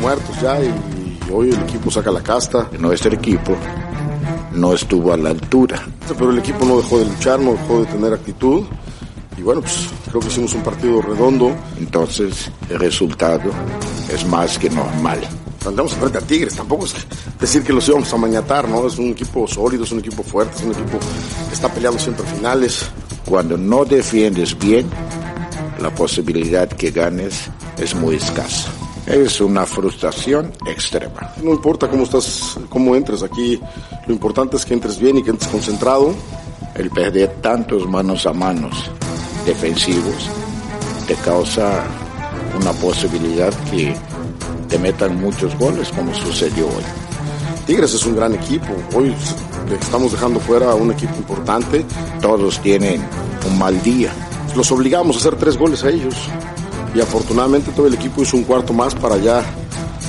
muertos ya y, hoy el equipo saca la casta. Nuestro equipo no estuvo a la altura. Pero el equipo no dejó de luchar, no dejó de tener actitud. Y bueno, pues creo que hicimos un partido redondo. Entonces, el resultado es más que normal. Andamos frente a Tigres, tampoco es decir que los íbamos a mañatar, ¿no? Es un equipo sólido, es un equipo fuerte, es un equipo que está peleando siempre finales. Cuando no defiendes bien, la posibilidad que ganes es muy escasa. Es una frustración extrema. No importa cómo estás, cómo entres aquí, lo importante es que entres bien y que entres concentrado. El perder tantos manos a manos defensivos te causa una posibilidad que te metan muchos goles como sucedió hoy. Tigres es un gran equipo. Hoy estamos dejando fuera a un equipo importante. Todos tienen un mal día. Los obligamos a hacer tres goles a ellos y afortunadamente todo el equipo hizo un cuarto más para ya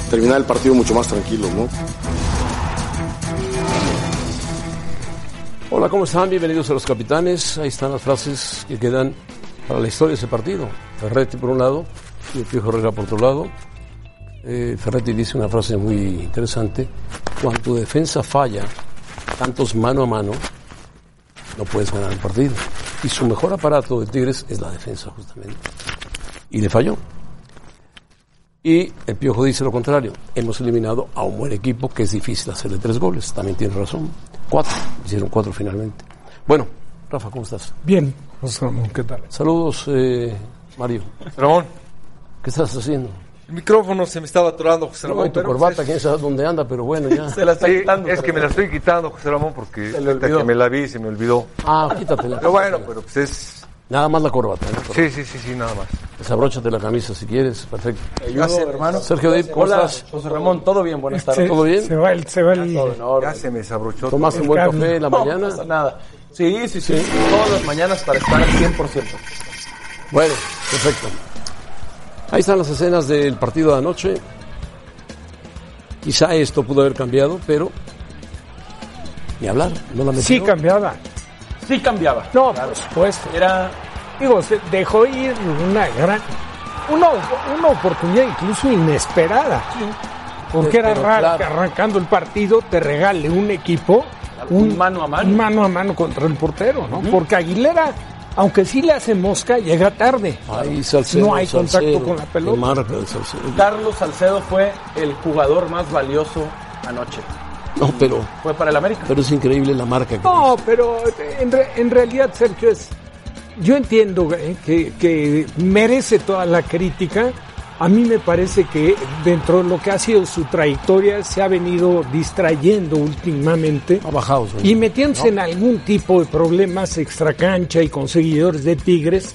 terminar el partido mucho más tranquilo, ¿no? Hola, ¿cómo están? Bienvenidos a los capitanes. Ahí están las frases que quedan para la historia de ese partido. Ferretti por un lado y el Piojo Herrera por otro lado. Eh, Ferretti dice una frase muy interesante. Cuando tu defensa falla, tantos mano a mano, no puedes ganar el partido. Y su mejor aparato de Tigres es la defensa, justamente y le falló. Y el Piojo dice lo contrario. Hemos eliminado a un buen equipo que es difícil hacerle tres goles. También tiene razón. Cuatro. Hicieron cuatro finalmente. Bueno, Rafa, ¿cómo estás? Bien, José Ramón, ¿qué tal? Saludos, eh, Mario. Ramón. ¿Qué estás haciendo? El micrófono se me estaba atorando, José Ramón. No, tu corbata, pues quién sabe dónde anda, pero bueno, ya. se la está quitando. Es que me la estoy quitando, José Ramón, porque que me la vi se me olvidó. Ah, quítatela. Pero bueno, pero pues es Nada más la corbata. Sí, sí, sí, sí, nada más. Desabróchate la camisa si quieres, perfecto. Ayudo, hermano. Sergio Dip, ¿cómo Hola, estás? José Ramón, todo bien, buenas tardes. ¿Todo bien? Se va el... Se va el... Ya se me desabrochó. ¿Tomaste un buen café en la mañana? No pasa nada. Sí, sí, sí, Todas las mañanas para estar al 100%. Bueno, perfecto. Ahí están las escenas del partido de anoche. Quizá esto pudo haber cambiado, pero ni hablar, no la Sí cambiaba. Sí cambiaba. No, por supuesto. Era, digo, se dejó ir una gran, una, una oportunidad incluso inesperada. Porque era Pero raro claro. que arrancando el partido te regale un equipo Un mano a mano. un mano a mano contra el portero, ¿no? Porque Aguilera, aunque sí le hace mosca, llega tarde. Ahí Salcedo, no hay contacto Salcedo, con la pelota. marca el Salcedo. Carlos Salcedo fue el jugador más valioso anoche. No, pero, Fue para el América. pero es increíble la marca que No, pero en, re- en realidad, Sergio, es, yo entiendo eh, que, que merece toda la crítica. A mí me parece que dentro de lo que ha sido su trayectoria se ha venido distrayendo últimamente ha bajado. su y metiéndose en algún tipo de problemas extracancha y con seguidores de Tigres,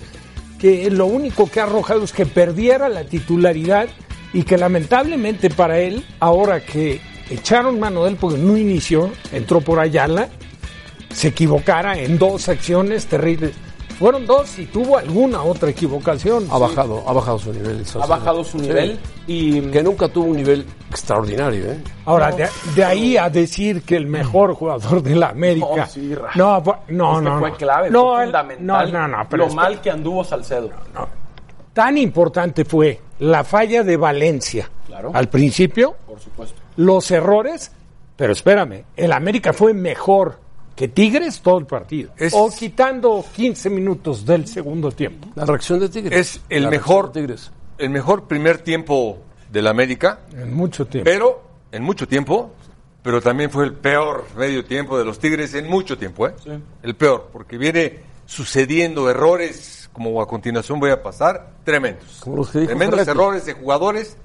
que lo único que ha arrojado es que perdiera la titularidad y que lamentablemente para él, ahora que echaron mano de él porque no inició, entró por Ayala, se equivocara en dos acciones terribles. Fueron dos y tuvo alguna otra equivocación. Ha bajado, ha bajado su nivel. el Ha bajado su Sí. nivel y Que nunca tuvo un nivel extraordinario, ¿eh? Ahora, de, de ahí a decir que el mejor jugador de la América. No, sí, no, no, es que no, fue no. clave, No, fue fundamental. No, no, no, pero lo mal que anduvo Salcedo. tan importante fue la falla de Valencia Claro. al principio, Por supuesto. Los errores, pero espérame, el América fue mejor que Tigres todo el partido. Es- O quitando 15 minutos del segundo tiempo. La reacción de Tigres. Es el La mejor, Tigres. el mejor primer tiempo de la América, En mucho tiempo. pero en mucho tiempo, pero también fue el peor medio tiempo de los Tigres en mucho tiempo, ¿eh? El peor, porque viene sucediendo errores, como a continuación voy a pasar, tremendos. Como los que dijo tremendos Ferretti. errores de jugadores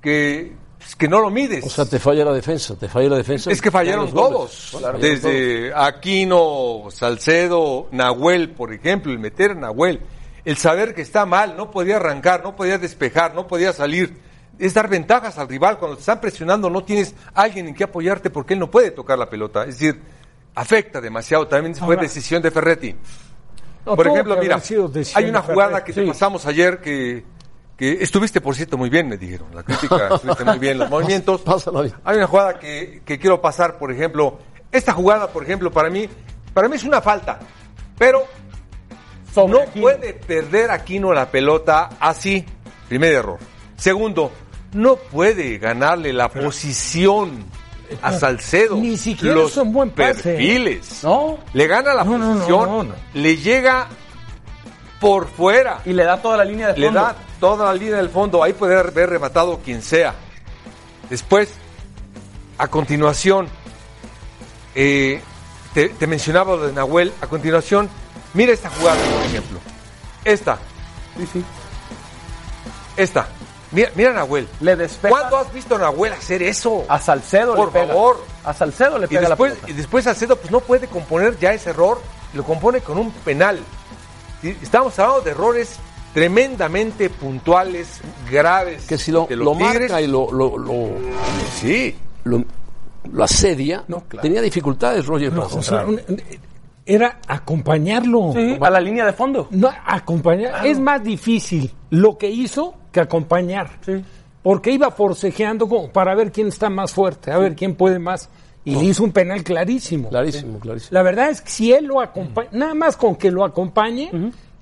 que, pues, que no lo mides. O sea, te falla la defensa, te falla la defensa. Es que fallaron todos. Desde Aquino, Salcedo, Nahuel, por ejemplo, el meter a Nahuel, el saber que está mal, no podía arrancar, no podía despejar, no podía salir. Es dar ventajas al rival. Cuando te están presionando, no tienes alguien en que apoyarte porque él no puede tocar la pelota. Es decir, afecta demasiado. También fue Ahora- decisión de Ferretti. No, Por ejemplo, mira, hay una jugada Ferretti. que te pasamos ayer que, que estuviste, por cierto, muy bien, me dijeron. La crítica, estuviste muy bien, los movimientos. Pásala bien. Hay una jugada que, que quiero pasar, por ejemplo. Esta jugada, por ejemplo, para mí, para mí es una falta. Pero Sobre no Aquino. puede perder Aquino la pelota así. Primer error. Segundo, no puede ganarle la posición a Salcedo. Ni siquiera los es un buen pase. perfiles. No. Le gana la No, no, no, posición, no, no. le llega por fuera, Y le da toda la línea de le fondo. da toda la línea del fondo. Ahí puede haber rematado quien sea. Después, a continuación, eh, te, te mencionaba lo de Nahuel. A continuación, mira esta jugada, por ejemplo. Esta, Sí, sí. esta. Mira, mira a Nahuel. Le despeja. ¿Cuándo has visto a Nahuel hacer eso? A Salcedo Por le pega. favor. A Salcedo le Y pega después, la pelota. y después Salcedo pues no puede componer ya ese error, lo compone con un penal. Estamos hablando de errores tremendamente puntuales, graves. Que si lo, de los lo Tigres. marca y lo, lo, lo, Sí, lo- lo asedia, No, claro. tenía dificultades Roger No, para o sea, centrar. un- era acompañarlo. Sí, a la línea de fondo. No, acompañar. Es más difícil lo que hizo que acompañar. Sí. Porque iba forcejeando como para ver quién está más fuerte, a ver quién puede más. Y le hizo un penal clarísimo. Clarísimo, clarísimo. La verdad es que si él lo acompaña, nada más con que lo acompañe,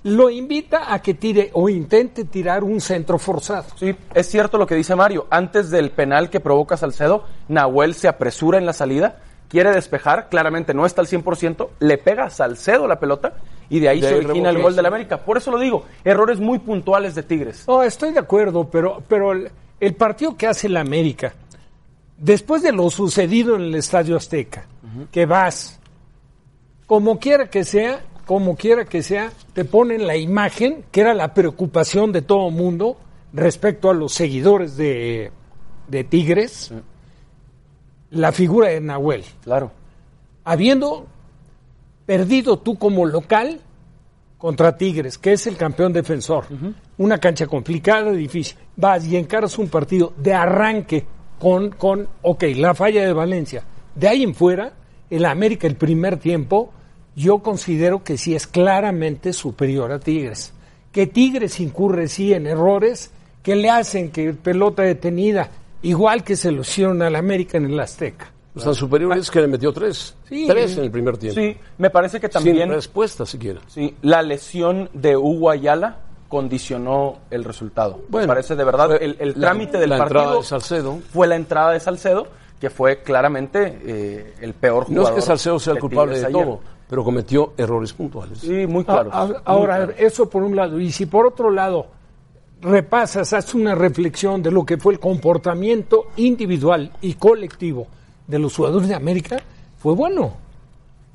lo invita a que tire o intente tirar un centro forzado. Sí, es cierto lo que dice Mario. Antes del penal que provoca Salcedo, Nahuel se apresura en la salida, quiere despejar, claramente no está al 100%, le pega a Salcedo la pelota y de ahí De se origina el gol del. América. Por eso lo digo, errores muy puntuales de Tigres. No, estoy de acuerdo, pero, pero el, el partido que hace la América, después de lo sucedido en el Estadio Azteca, que vas, como quiera que sea, como quiera que sea, te ponen la imagen, que era la preocupación de todo mundo respecto a los seguidores de, de Tigres, la figura de Nahuel. Claro. Habiendo perdido tú como local contra Tigres, que es el campeón defensor, una cancha complicada, difícil, vas y encaras un partido de arranque con, con, ok, la falla de Valencia. De ahí en fuera, el América el primer tiempo, yo considero que sí es claramente superior a Tigres. Que Tigres incurre sí en errores que le hacen que pelota detenida, igual que se lo hicieron al América en el Azteca. O sea, superior es que le metió tres. Sí. tres en el primer tiempo. Sí, me parece que Sin también respuesta siquiera. sí, la lesión de Hugo Ayala condicionó el resultado. me parece de verdad el, el la- trámite del la entrada partido de Salcedo. fue la entrada de Salcedo, que fue claramente eh, el peor No jugador. es que Salcedo sea el culpable de ayer. todo, pero cometió errores puntuales. Sí, muy claro. A- a- ahora, eso por un lado. Y si por otro lado repasas, haces una reflexión de lo que fue el comportamiento individual y colectivo de los jugadores de América, fue bueno.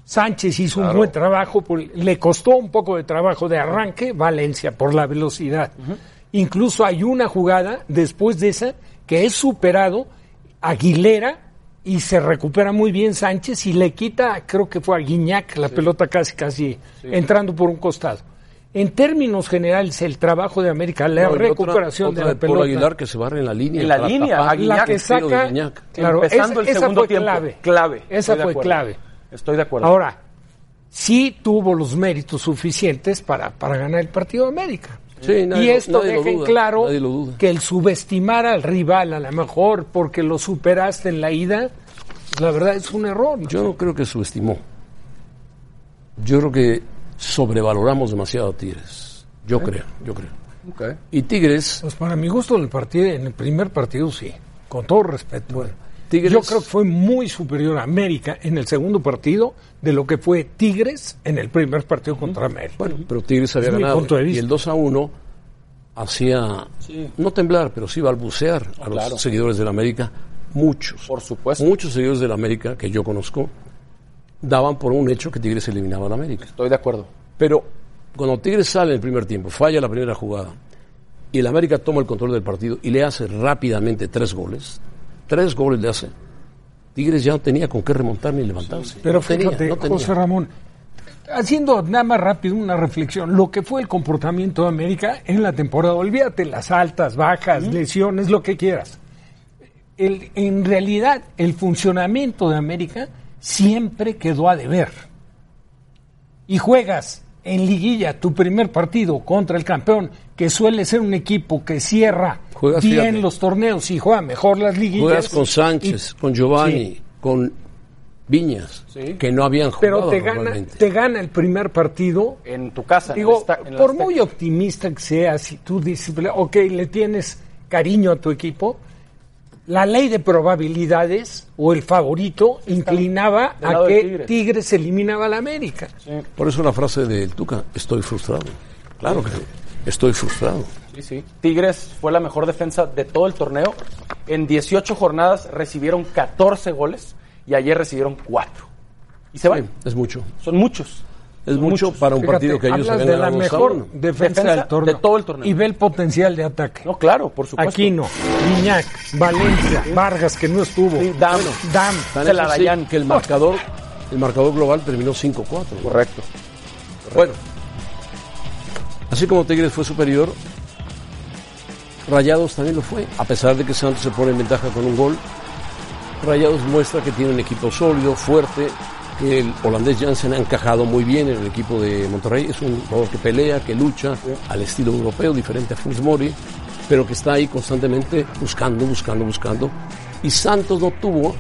Sánchez hizo un buen trabajo, por- le costó un poco de trabajo de arranque Valencia por la velocidad. Incluso hay una jugada después de esa que es superado Aguilera y se recupera muy bien Sánchez y le quita, creo que fue a Guiñac, la pelota casi casi entrando por un costado. En términos generales, el trabajo de América, la No, y otra- recuperación otra de la pelota, Aguilar que se barre en la línea. En la línea, tapar la que saca, Guiñac. claro, Empezando esa, el esa segundo fue tiempo. clave, Clave, esa estoy fue clave. Estoy de acuerdo. Ahora, sí tuvo los méritos suficientes para, para ganar el partido de América. Sí, nadie y lo- esto nadie lo deja en claro nadie lo duda. que el subestimar al rival a lo mejor porque lo superaste en la ida, la verdad es un error. Yo no creo que subestimó. Yo creo que sobrevaloramos demasiado a Tigres. Yo creo, yo creo. Ok. Y Tigres, Pues para mi gusto en el partido, en el primer partido sí, con todo respeto. Tigres- Yo creo que fue muy superior a América en el segundo partido de lo que fue Tigres en el primer partido contra América. bueno, pero Tigres había Es ganado. punto de vista. Y el 2 a 1 hacía, no temblar, pero sí balbucear a los seguidores del América. Muchos. Por supuesto. Muchos seguidores del América que yo conozco daban por un hecho que Tigres eliminaba al América. Estoy de acuerdo. Pero cuando Tigres sale en el primer tiempo, falla la primera jugada, y el América toma el control del partido y le hace rápidamente tres goles, tres goles le hace, Tigres ya no tenía con qué remontar ni levantarse. Pero no tenía, fíjate, no tenía. José Ramón, haciendo nada más rápido una reflexión, lo que fue el comportamiento de América en la temporada, olvídate las altas, bajas, lesiones, lo que quieras. El- en realidad, el funcionamiento de América siempre quedó a deber. Y juegas en liguilla tu primer partido contra el campeón, que suele ser un equipo que cierra Juegas, bien fíjate. los torneos y juega mejor las liguillas. Juegas con Sánchez, y- con Giovanni, Sí. con Viñas, Sí. que no habían pero jugado te gana, normalmente. te gana el primer partido. En tu casa. en Digo, esta- en la por muy optimista que seas, si tú dices, ok, le tienes cariño a tu equipo, la ley de probabilidades o el favorito inclinaba a que Tigres. Tigres. eliminaba a la América. Por eso la frase del Tuca, estoy frustrado. Claro que sí, estoy frustrado. Sí, sí. Tigres fue la mejor defensa de todo el torneo. En 18 jornadas recibieron 14 goles y ayer recibieron 4. Y se van. Es mucho. Son muchos. Es mucho Muchos. para un Fíjate, partido que ellos hablas habían de la mejor defensa, Defensa del torneo. de todo el torneo. Y ve el potencial de ataque. No, claro, por supuesto. Aquino, Guiñac, Valencia, Vargas, que no estuvo. Sí, Dam. Dam. Es así dayan. que el marcador, el marcador global terminó 5-4. Correcto. Bueno, así como Tigres fue superior, Rayados también lo fue, a pesar de que Santos se pone en ventaja con un gol. Rayados muestra que tiene un equipo sólido, fuerte, que el holandés Jansen ha encajado muy bien en el equipo de Monterrey. Es un jugador que pelea, que lucha al estilo europeo, diferente a Funes Mori, pero que está ahí constantemente buscando, buscando, buscando. Y Santos no tuvo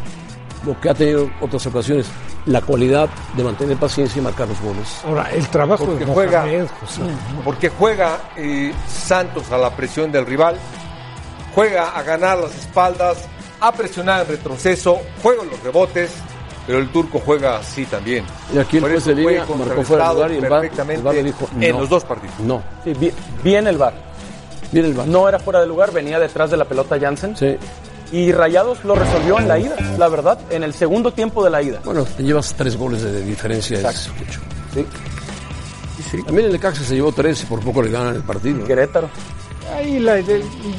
lo que ha tenido en otras ocasiones, la cualidad de mantener paciencia y marcar los goles. Ahora, el trabajo Porque de juega- Mohamed, José. Porque juega eh, Santos a la presión del rival, juega a ganar las espaldas, a presionar en retroceso, juega en los rebotes, pero el turco juega así también. Y aquí el juez de línea marcó fuera de lugar y el VAR, perfectamente el VAR le dijo en no. los dos partidos. No, Sí, bien, bien el VAR. mira el VAR. No era fuera de lugar, venía detrás de la pelota Jansen. Sí. Y Rayados lo resolvió en la ida, la verdad, en el segundo tiempo de la ida. Bueno, te llevas tres goles de diferencia. Es Exacto. mucho. Sí. También el Necaxa se llevó tres y por poco le ganan el partido. Querétaro. Ahí la-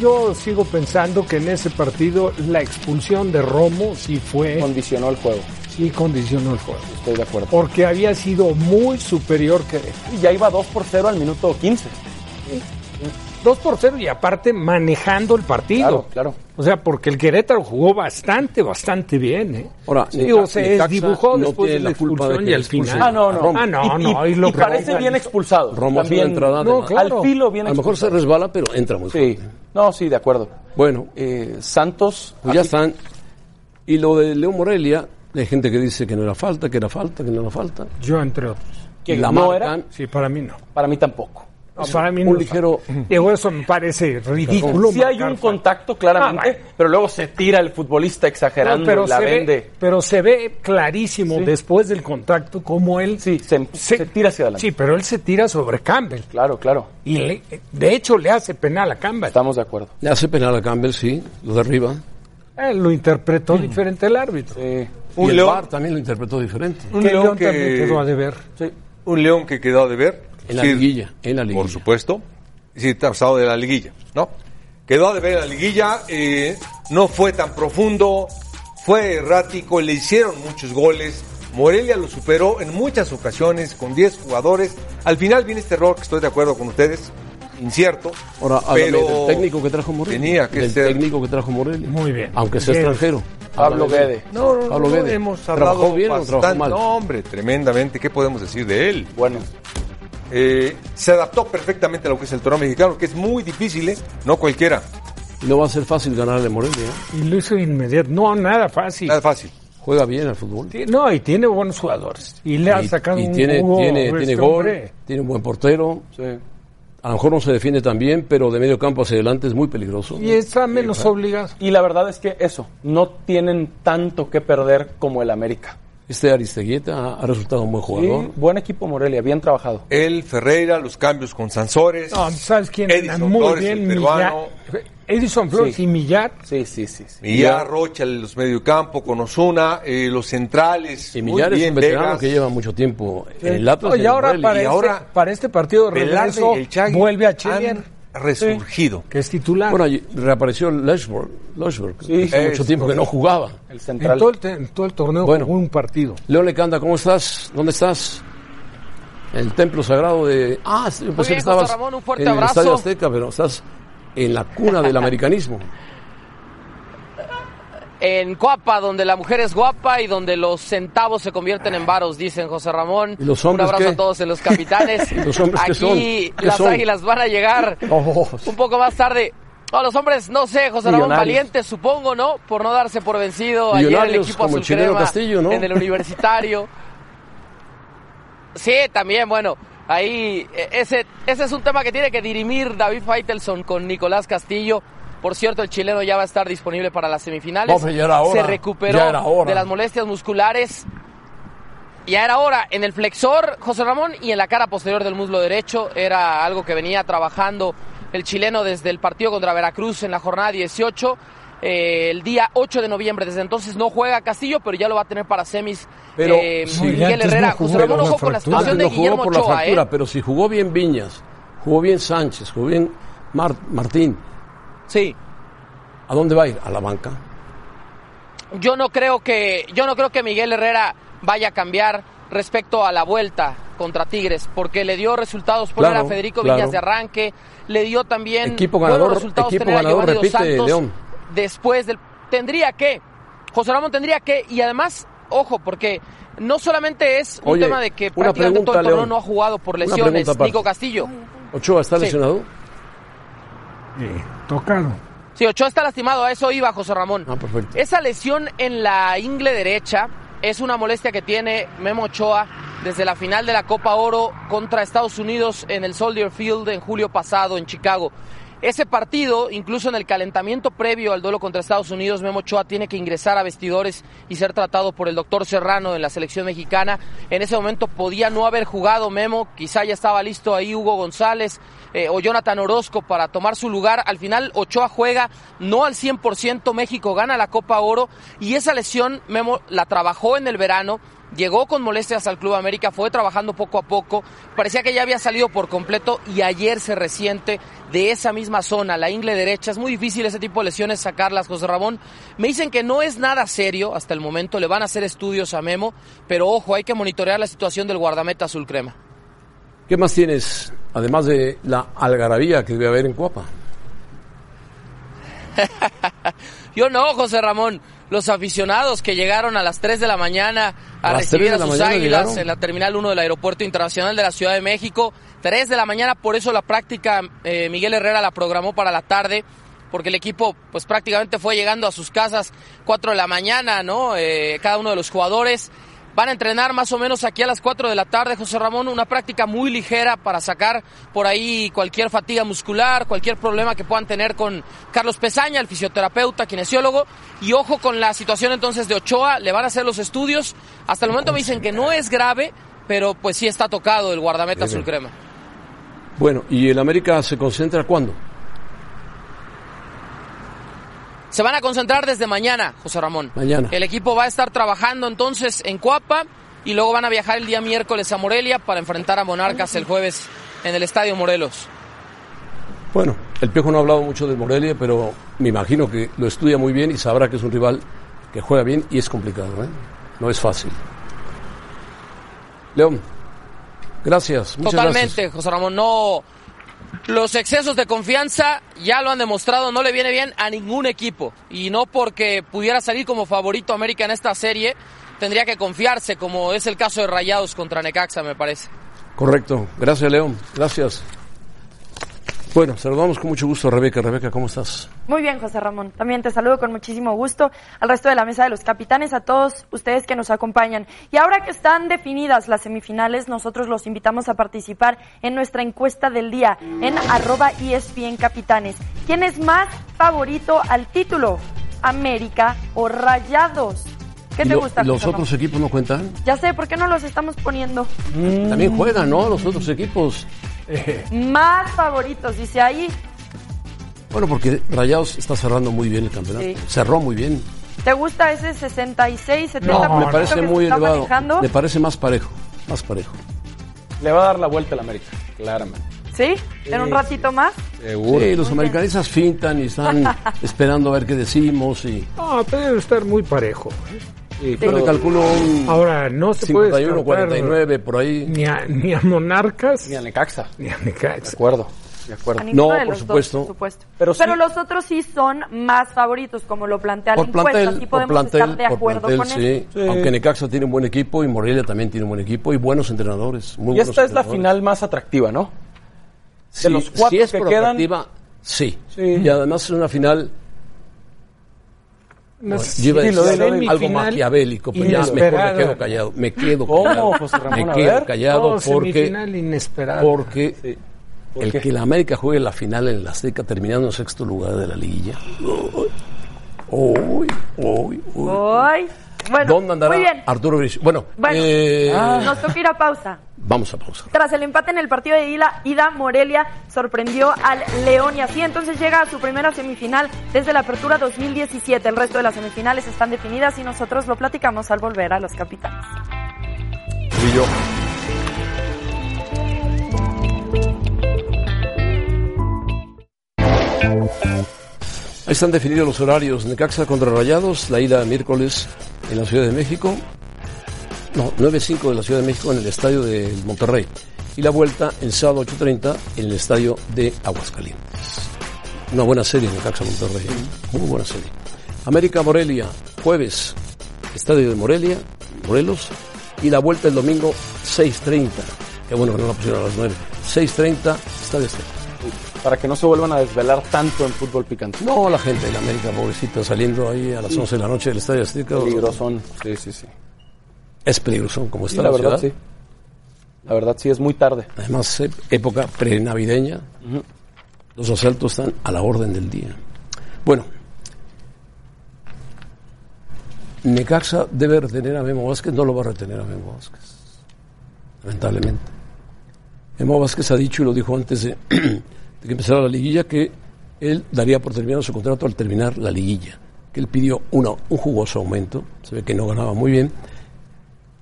yo sigo pensando que en ese partido la expulsión de Romo sí fue, Condicionó el juego. sí condicionó el juego. Estoy de acuerdo. Porque había sido muy superior que Y ya iba 2 por 0 al minuto 15. 2 por 0 y aparte manejando el partido. Claro, claro. O sea, porque el Querétaro jugó bastante, bastante bien. ¿eh? Ahora, Digo, se dibujó no después de tiene la de expulsión que y al final. Ah, no, no. Ah, no, y, no, y- y lo y parece bien expulsado. Romo También, entrada de No, claro. Al filo bien A lo mejor se resbala, pero entra muy Sí. fuerte. No, sí, de acuerdo. Bueno, Eh, Santos. pues ya están. Y lo de León Morelia, hay gente que dice que no era falta, que era falta, que no era falta. Yo entre otros. que la no marcan. era. Sí, para mí no. Para mí tampoco. Para mí un no. ligero- Digo, eso me parece ridículo. Sí hay un falta. contacto, claramente, Ah, pero luego se tira el futbolista exagerando No, pero, y la se vende. ve, pero se ve clarísimo Sí. después del contacto como él Sí, se, se tira hacia adelante. Sí, pero él se tira sobre Campbell. Claro, claro. Y le- de hecho le hace penal a Campbell. Estamos de acuerdo. Le hace penal a Campbell, sí, lo derriba. Él lo interpretó diferente el árbitro. Sí. Un y el León- VAR también lo interpretó diferente. Un León León también que, quedó a deber. Sí. un León que quedó a deber. En la Sí, liguilla, en la liguilla. Por supuesto. Sí, pasado de la liguilla, ¿no? Quedó a deber en la liguilla, eh, no fue tan profundo, fue errático, le hicieron muchos goles. Morelia lo superó en muchas ocasiones con 10 jugadores. Al final viene este error que estoy de acuerdo con ustedes, incierto. Ahora, háblame pero del técnico que trajo Morelia. Tenía que del ser. técnico que trajo Morelia. Muy bien. Aunque sea Bien. extranjero. Pablo. Guede. No, no, Pablo no, Guede. hemos ¿Trabajó hablado bien o trabajó bastante. mal? No, hombre, tremendamente. ¿Qué podemos decir de él? Bueno, Eh, se adaptó perfectamente a lo que es el torneo mexicano, que es muy difícil, ¿eh? No cualquiera. Y no va a ser fácil ganarle a Morelia. ¿eh? Y lo hizo inmediato. No, nada fácil. Nada fácil. Juega bien al fútbol. No, y tiene buenos jugadores. Y le ha sacado y un tiene, jugo tiene, este tiene gol, hombre. tiene un buen portero. sí. A lo mejor no se defiende tan bien, pero de medio campo hacia adelante es muy peligroso. Y está menos obligado. Y la verdad es que eso, no tienen tanto que perder como el América. Este Aristeguieta ha, resultado un buen Sí, jugador. buen equipo Morelia, bien trabajado. Él, Ferreira, los cambios con Sansores. No, ¿sabes quién? Edison Muy Flores, bien, el Millar. peruano. Edison Flores Sí. y Millar. Sí, sí, sí. sí. Millar, Rocha, los mediocampo con Osuna, eh, los centrales. Y muy Millar es bien, un veterano Vegas. que lleva mucho tiempo en el Atlas. Y en ahora Morelia. para, y este, ahora para este partido de regreso el Chagui vuelve a Chile, resurgido. que es titular. Bueno, reapareció Leshberg. Leshberg Sí, hace mucho tiempo que no jugaba. El en, central. todo el, en todo el torneo Bueno. jugó un partido. León Lecanda, ¿cómo estás? ¿Dónde estás? El templo sagrado de... Ah, yo pensé bien, que estabas Ramón, un fuerte en el. Estadio Azteca, pero estás en la cuna del americanismo. En Coapa, donde la mujer es guapa y donde los centavos se convierten en varos, dicen José Ramón. ¿Y los Un hombres abrazo qué? a todos en los capitanes. ¿Y los hombres qué Aquí las son? águilas van a llegar Oh, un poco más tarde. No, los hombres, no sé, José Ramón. Valiente, supongo, ¿no? Por no darse por vencido ayer el equipo azul crema Castillo, ¿no? en el universitario. Sí, también, bueno, ahí eh, ese, ese es un tema que tiene que dirimir David Faitelson con Nicolás Castillo. Por cierto, el chileno ya va a estar disponible para las semifinales. No, ya era hora. Se recuperó Ya era hora. de las molestias musculares. Ya era hora en el flexor, José Ramón, y en la cara posterior del muslo derecho. Era algo que venía trabajando el chileno desde el partido contra Veracruz en la jornada 18. eh, el día 8 de noviembre. Desde entonces no juega Castillo, pero ya lo va a tener para semis Pero eh, si Miguel Herrera. no jugó José Ramón la con la situación de no jugó Guillermo por la Ochoa. fractura, ¿eh? pero si jugó bien Viñas, jugó bien Sánchez, jugó bien Mar- Martín, Sí. ¿a dónde va a ir? A la banca. yo no creo que yo no creo que Miguel Herrera vaya a cambiar respecto a la vuelta contra Tigres porque le dio resultados poner Claro, a Federico claro. Viñas de arranque le dio también Equipo ganador, resultados equipo tener a ganador, Giovanni Dos repite, Santos León. después del tendría que José Ramón tendría que y además ojo porque no solamente es un Oye, tema de que prácticamente todo el torneo no ha jugado por lesiones. Nico Castillo ¿Ochoa está Sí. lesionado? Sí, tocado. Sí, Ochoa está lastimado, a eso iba José Ramón. Ah, perfecto. Esa lesión en la ingle derecha es una molestia que tiene Memo Ochoa desde la final de la Copa Oro contra Estados Unidos en el Soldier Field en julio pasado en Chicago. Ese partido, incluso en el calentamiento previo al duelo contra Estados Unidos, Memo Ochoa tiene que ingresar a vestidores y ser tratado por el doctor Serrano en la selección mexicana. En ese momento podía no haber jugado Memo, quizá ya estaba listo ahí Hugo González eh, o Jonathan Orozco para tomar su lugar. Al final Ochoa juega no al 100%, México gana la Copa Oro y esa lesión Memo la trabajó en el verano. Llegó con molestias al Club América, fue trabajando poco a poco, parecía que ya había salido por completo y ayer se resiente de esa misma zona, la ingle derecha. Es muy difícil ese tipo de lesiones sacarlas, José Ramón. Me dicen que no es nada serio hasta el momento, le van a hacer estudios a Memo, pero ojo, hay que monitorear la situación del guardameta azul crema. ¿Qué más tienes, además de la algarabía que debe haber en Cuapa? Yo no, José Ramón. Los aficionados que llegaron a las 3 de la mañana a, ¿A las recibir 3 de a sus águilas llegaron? en la Terminal 1 del Aeropuerto Internacional de la Ciudad de México. 3 de la mañana, por eso la práctica eh, Miguel Herrera la programó para la tarde, porque el equipo pues prácticamente fue llegando a sus casas 4 de la mañana, ¿no? Eh, cada uno de los jugadores. Van a entrenar más o menos aquí a las 4 de la tarde, José Ramón, una práctica muy ligera para sacar por ahí cualquier fatiga muscular, cualquier problema que puedan tener con Carlos Pesaña, el fisioterapeuta, kinesiólogo. Y ojo con la situación entonces de Ochoa, le van a hacer los estudios. Hasta el momento me dicen que no es grave, pero pues sí está tocado el guardameta azul crema. Bueno, ¿y el América se concentra cuándo? Se van a concentrar desde mañana, José Ramón. Mañana. El equipo va a estar trabajando entonces en Cuapa y luego van a viajar el día miércoles a Morelia para enfrentar a Monarcas el jueves en el Estadio Morelos. Bueno, el Piojo no ha hablado mucho de Morelia, pero me imagino que lo estudia muy bien y sabrá que es un rival que juega bien y es complicado, ¿eh? No es fácil. León, gracias. Muchas Totalmente, gracias. José Ramón. No, los excesos de confianza ya lo han demostrado, no le viene bien a ningún equipo. Y no porque pudiera salir como favorito América en esta serie, tendría que confiarse, como es el caso de Rayados contra Necaxa, me parece. Correcto. Gracias, León. Gracias. Bueno, saludamos con mucho gusto a Rebeca. Rebeca, ¿cómo estás? Muy bien, José Ramón. También te saludo con muchísimo gusto al resto de la mesa de los capitanes, a todos ustedes que nos acompañan. Y ahora que están definidas las semifinales, nosotros los invitamos a participar en nuestra encuesta del día en arroba ESPN Capitanes. ¿Quién es más favorito al título? ¿América o Rayados? ¿Qué te Lo- gusta? ¿Los otros equipos no cuentan? Ya sé, ¿por qué no los estamos poniendo? También juegan, ¿no? Los otros equipos. Más favoritos, dice ahí. Bueno, porque Rayados está cerrando muy bien el campeonato. Sí. Cerró muy bien. ¿Te gusta ese 66, 70% No, me parece que se muy está elevado. manejando? Me parece más parejo. Más parejo. Le va a dar la vuelta al América, claramente. ¿Sí? ¿En un ratito más? Seguro. Sí, los americanistas fintan y están esperando a ver qué decimos y No, pero debe estar muy parejo. Yo le calculo un Ahora, no se puede 51, descartar 49 por ahí. Ni a, ni a Monarcas Ni a Necaxa. ni a De Necaxa. acuerdo, de acuerdo. A ninguno No, de por los supuesto. Dos, por supuesto. Pero Pero, sí- los otros sí son más favoritos, como lo plantea la Por encuesta. plantel, Así podemos plantel, estar de acuerdo plantel, con sí. eso. Aunque Necaxa tiene un buen equipo y Morelia también tiene un buen equipo y buenos entrenadores. Muy Y buenos esta es la final más atractiva, ¿no? Si, los cuatro si es que quedan- atractiva, sí. Sí. Y además es una final Yo iba a decir dilo. algo maquiavélico, pero ya mejor me quedo callado. Me quedo ¿Cómo, callado. José Ramón? Me quedo ver. callado porque, semifinal inesperada. porque El qué? que la América juegue la final en la Azteca terminando en sexto lugar de la liguilla. Uy, uy, uy. Hoy. Bueno, ¿Dónde andará muy bien. Arturo Bricio? Bueno, Bueno, eh, nos toca ir a pausa. vamos a pausa. Tras el empate en el partido de ida, ida, Morelia sorprendió al León y así entonces llega a su primera semifinal desde la apertura 2017. El resto de las semifinales están definidas y nosotros lo platicamos al volver a los capitanes. Y yo. Ahí están definidos los horarios. Necaxa contra Rayados, la ida miércoles en la Ciudad de México. No, 9.05 de la Ciudad de México en el estadio de Monterrey. Y la vuelta el sábado 8.30 en el estadio de Aguascalientes. Una buena serie Necaxa Monterrey. ¿eh? Muy buena serie. América Morelia, jueves, estadio de Morelia, Morelos. Y la vuelta el domingo 6.30. Qué bueno que no la pusieron a las 9. 6.30, estadio Azteca. Para que no se vuelvan a desvelar tanto en fútbol picante. No, la gente de la América, pobrecita, saliendo ahí a las 11 de la noche del Estadio Azteca. Peligrosón. Sí, sí, sí. Es peligroso, como Sí, está la la, verdad, ciudad. sí. La verdad, sí, es muy tarde. Además, eh, época prenavideña. Los asaltos están a la orden del día. Bueno. Necaxa debe retener a Memo Vázquez, no lo va a retener a Memo Vázquez. Lamentablemente. Memo Vázquez ha dicho, y lo dijo antes de, de que empezara la liguilla, que él daría por terminado su contrato al terminar la liguilla. Que él pidió una, un jugoso aumento, se ve que no ganaba muy bien.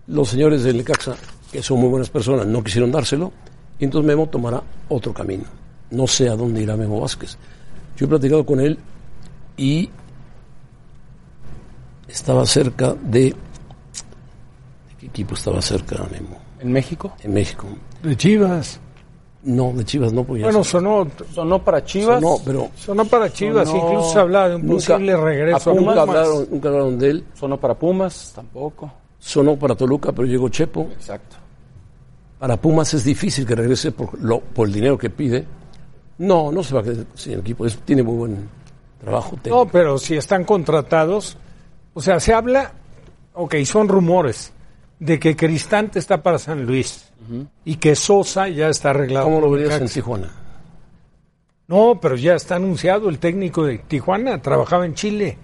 Los señores del Necaxa, que son muy buenas personas, no quisieron dárselo, y entonces Memo tomará otro camino. No sé a dónde irá Memo Vázquez. Yo he platicado con él y estaba cerca de... ¿De qué equipo estaba cerca Memo? ¿En México? En México. De Chivas. No, de Chivas no, porque ya Bueno, sonó, Sonó para Chivas. no, pero sonó para Chivas, Sonó- incluso se hablaba de un nunca- posible regreso a Pumas. nunca Pumas. hablaron, nunca hablaron de él. Sonó para Pumas, tampoco. Sonó para Toluca, pero llegó Chepo. Exacto. Para Pumas es difícil que regrese por, lo, por el dinero que pide. No, no se va a quedar sin equipo. Es- tiene muy buen trabajo técnico. No, pero si están contratados, o sea, se habla, ok, son rumores de que Cristante está para San Luis y que Sosa ya está arreglado. ¿Cómo lo verías en. Tijuana? No, pero ya está anunciado el técnico de Tijuana, trabajaba en Chile.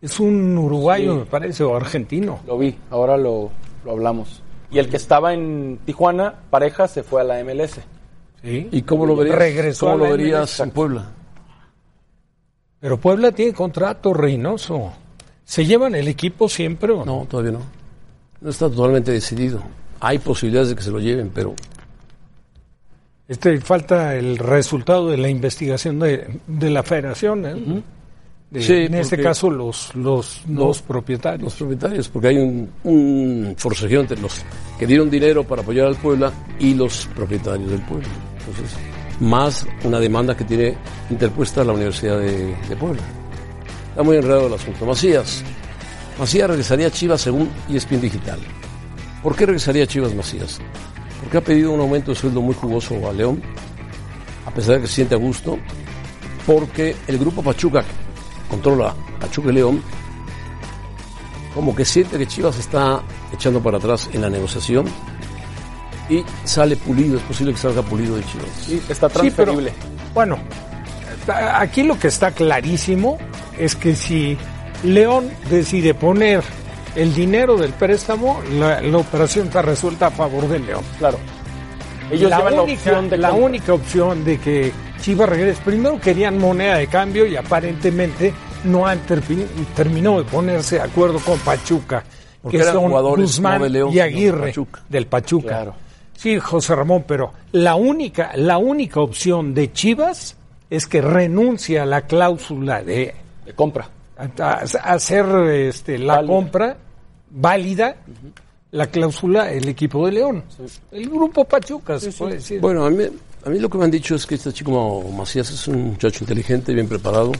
Es un uruguayo, me parece, o argentino. Lo vi, ahora lo, lo hablamos. Y el que estaba en Tijuana, pareja, se fue a la MLS. ¿sí? ¿Y cómo lo verías, Regresó cómo a la lo verías MLS. en Puebla? Pero Puebla tiene contrato, Reynoso. ¿Se llevan el equipo siempre o no? No, todavía no. No está totalmente decidido. Hay posibilidades de que se lo lleven, pero Este, falta el resultado de la investigación de, de la federación. ¿eh? De- Sí, en este caso, los, los dos propietarios. los propietarios, porque hay un, un forcejeo entre los que dieron dinero para apoyar al Puebla y los propietarios del Puebla. Entonces, más una demanda que tiene interpuesta la Universidad de, de Puebla. Está muy enredado el asunto. Macías. Macías regresaría a Chivas según ESPN Digital. ¿Por qué regresaría a Chivas Macías? Porque ha pedido un aumento de sueldo muy jugoso a León, a pesar de que se siente a gusto, porque el grupo Pachuca controla Pachuca y León, como que siente que Chivas está echando para atrás en la negociación y sale pulido, es posible que salga pulido de Chivas. Sí, está Sí, pero, transferible. bueno, aquí lo que está clarísimo es que si León decide poner el dinero del préstamo, la, la operación está resuelta a favor de León. Claro. Ellos la única, opción de la compra. única opción de que Chivas regrese. Primero querían moneda de cambio y aparentemente no han terminado de ponerse de acuerdo con Pachuca, Porque que eran son jugadores Guzmán no de León, y Aguirre Pachuca. del Pachuca. Claro. Sí, José Ramón, pero la única, la única opción de Chivas es que renuncia a la cláusula de De compra. A- a- hacer este, la Válida. compra válida, la cláusula el equipo de León. El grupo Pachuca, se puede decir. Bueno, a mí, a mí lo que me han dicho es que este chico Macías es un muchacho inteligente, bien preparado,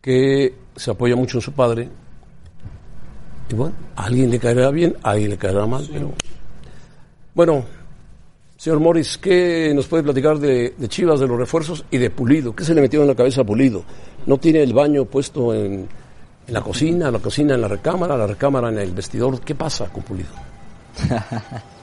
que se apoya mucho en su padre. Y bueno, a alguien le caerá bien, a alguien le caerá mal, pero... Bueno, señor Morris, ¿qué nos puede platicar de, Chivas, de los refuerzos y de Pulido? ¿Qué se le metió en la cabeza a Pulido? ¿No tiene el baño puesto en, en la cocina, la cocina en la recámara, la recámara en el vestidor? ¿Qué pasa con Pulido?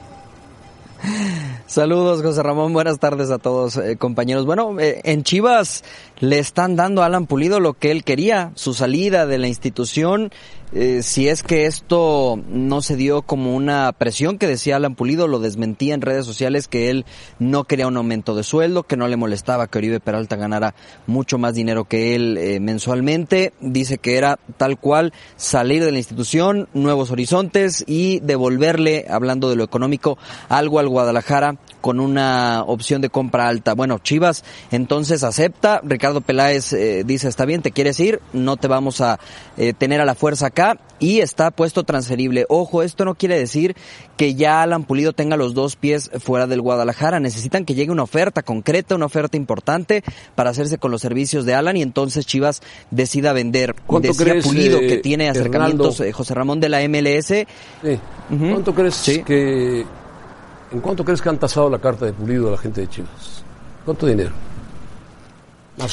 Saludos, José Ramón. Buenas tardes a todos, eh, compañeros. Bueno, eh, en Chivas le están dando a Alan Pulido lo que él quería, su salida de la institución. Eh, si es que esto no se dio como una presión que decía Alan Pulido, lo desmentía en redes sociales que él no quería un aumento de sueldo, que no le molestaba que Oribe Peralta ganara mucho más dinero que él mensualmente. Dice que era tal cual salir de la institución, nuevos horizontes y devolverle, hablando de lo económico, algo al Guadalajara con una opción de compra alta. Bueno, Chivas entonces acepta, Ricardo Peláez eh, dice, está bien, te quieres ir, no te vamos a eh, tener a la fuerza acá y está puesto transferible. Ojo, esto no quiere decir que ya Alan Pulido tenga los dos pies fuera del Guadalajara. Necesitan que llegue una oferta concreta, una oferta importante para hacerse con los servicios de Alan y entonces Chivas decida vender. ¿Cuánto Decía crees, Pulido eh, que tiene acercamientos Hernando? José Ramón de la MLS. ¿Cuánto crees que ¿En cuánto crees que han tasado la carta de Pulido a la gente de Chivas? ¿Cuánto dinero?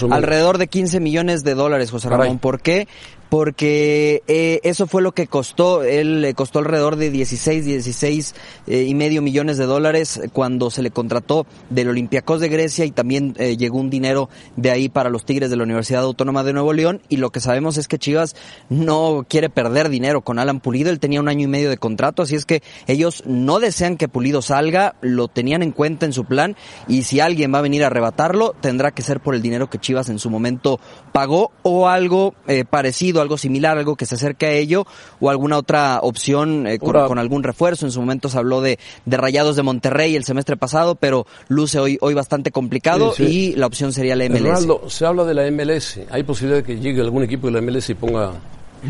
Alrededor de 15 millones de dólares, José Caray. Ramón. ¿Por qué? Porque eh, eso fue lo que costó, él le costó alrededor de 16, 16 eh, y medio millones de dólares cuando se le contrató del Olympiacos de Grecia y también eh, llegó un dinero de ahí para los Tigres de la Universidad Autónoma de Nuevo León y lo que sabemos es que Chivas no quiere perder dinero con Alan Pulido, él tenía un año y medio de contrato, así es que ellos no desean que Pulido salga, lo tenían en cuenta en su plan y si alguien va a venir a arrebatarlo tendrá que ser por el dinero que Chivas en su momento pagó o algo eh, parecido, algo similar, algo que se acerque a ello o alguna otra opción eh, con, algún refuerzo. En su momento se habló de, de Rayados de Monterrey el semestre pasado, pero luce hoy, hoy bastante complicado Sí, sí. y la opción sería la MLS. Hernando, se habla de la MLS. ¿Hay posibilidad de que llegue algún equipo de la MLS y ponga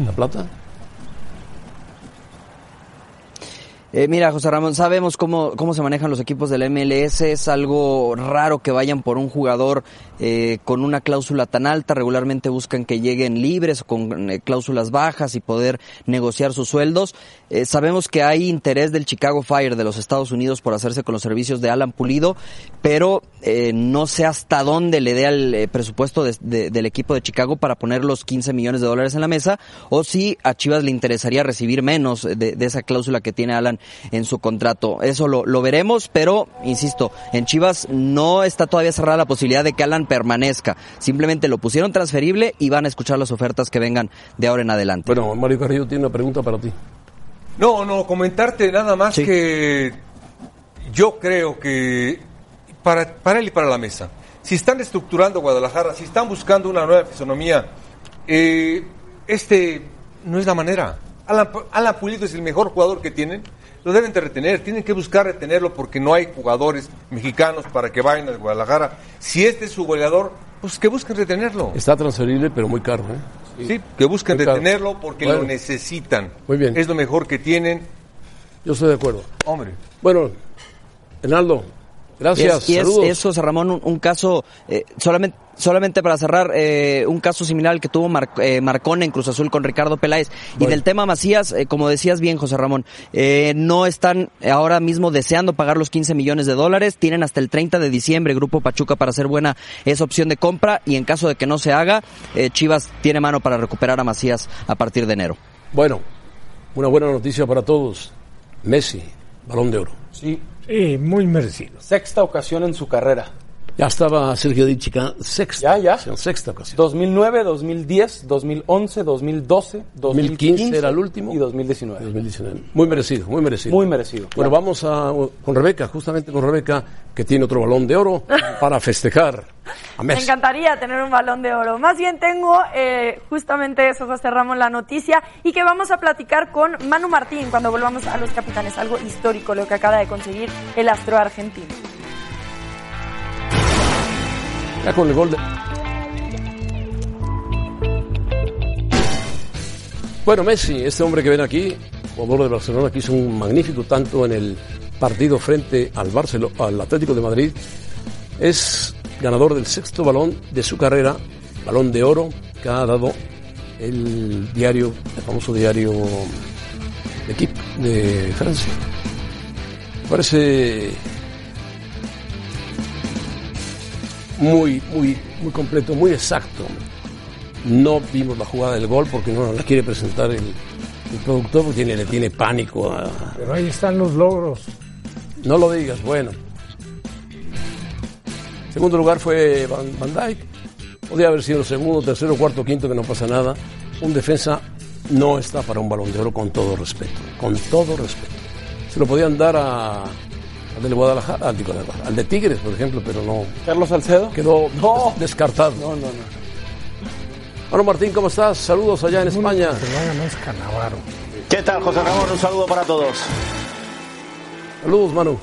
la plata? Eh, mira, José Ramón, sabemos cómo, cómo se manejan los equipos de la MLS. Es algo raro que vayan por un jugador eh, con una cláusula tan alta. Regularmente buscan que lleguen libres con eh, cláusulas bajas y poder negociar sus sueldos. Eh, sabemos que hay interés del Chicago Fire de los Estados Unidos por hacerse con los servicios de Alan Pulido, pero eh, no sé hasta dónde le dé eh, presupuesto de- de- del equipo de Chicago para poner los 15 millones de dólares en la mesa o si a Chivas le interesaría recibir menos de, de esa cláusula que tiene Alan en su contrato. Eso lo, lo veremos, pero insisto, en Chivas no está todavía cerrada la posibilidad de que Alan permanezca. Simplemente lo pusieron transferible y van a escuchar las ofertas que vengan de ahora en adelante. Bueno, Mario Carrillo tiene una pregunta para ti. No, no, comentarte nada más que yo creo que para, para él y para la mesa, si están estructurando Guadalajara, si están buscando una nueva fisonomía, eh, este no es la manera. Alan, Alan Pulido es el mejor jugador que tienen, lo deben de retener, tienen que buscar retenerlo porque no hay jugadores mexicanos para que vayan al Guadalajara. Si este es su goleador, pues que busquen retenerlo. Está transferible, pero muy caro. ¿eh? Sí, que busquen retenerlo porque Bueno. lo necesitan. Muy bien. Es lo mejor que tienen. Yo estoy de acuerdo. Hombre. Bueno, Hernaldo, gracias. Y es, y es- saludos. es, José Ramón, un, un caso, eh, solamente, solamente para cerrar, eh, un caso similar al que tuvo Mar- eh, Marcón en Cruz Azul con Ricardo Peláez. Y del tema Macías, eh, como decías bien, José Ramón, eh, no están ahora mismo deseando pagar los 15 millones de dólares. Tienen hasta el 30 de diciembre Grupo Pachuca para hacer buena esa opción de compra. Y en caso de que no se haga, eh, Chivas tiene mano para recuperar a Macías a partir de enero. Bueno, una buena noticia para todos. Messi, balón de oro. Sí. Sí, muy merecido. Sexta ocasión en su carrera. Ya estaba Sergio Dichica, sexta. Ya, ya. ocasión, Sexta ocasión. 2009, 2010, 2011, 2012, 2015 era el último. y 2019. 2019. Muy merecido, muy merecido. Muy merecido. Bueno, vamos a, con Rebeca, justamente con Rebeca, que tiene otro balón de oro para festejar a Me Messi. encantaría tener un balón de oro. Más bien tengo eh, justamente eso, José Ramón, la noticia y que vamos a platicar con Manu Martín cuando volvamos a los capitanes. Algo histórico lo que acaba de conseguir el astro argentino. Con el gol de... Bueno, Messi, este hombre que ven aquí, jugador de Barcelona, que hizo un magnífico tanto en el partido frente al, Barcelo- al Atlético de Madrid, es ganador del sexto balón de su carrera, balón de oro, que ha dado el diario, el famoso diario de Equipe de Francia. Parece muy, muy, muy completo, muy exacto. No vimos la jugada del gol porque no la quiere presentar el, el productor porque tiene, le tiene pánico a, Pero ahí están los logros. No lo digas, bueno. Segundo lugar fue Van, Van Dyke. Podría haber sido segundo, tercero, cuarto, quinto, que no pasa nada. Un defensa no está para un balón de oro con todo respeto. Con todo respeto. Se lo podían dar a, al de Guadalajara, al, digo, al de Tigres, por ejemplo, pero no. Carlos Salcedo. Quedó No. descartado. No, no, no. Bueno, Martín, ¿cómo estás? Saludos allá en España. ¿Qué tal, José Ramón? Un saludo para todos. Saludos, Manu.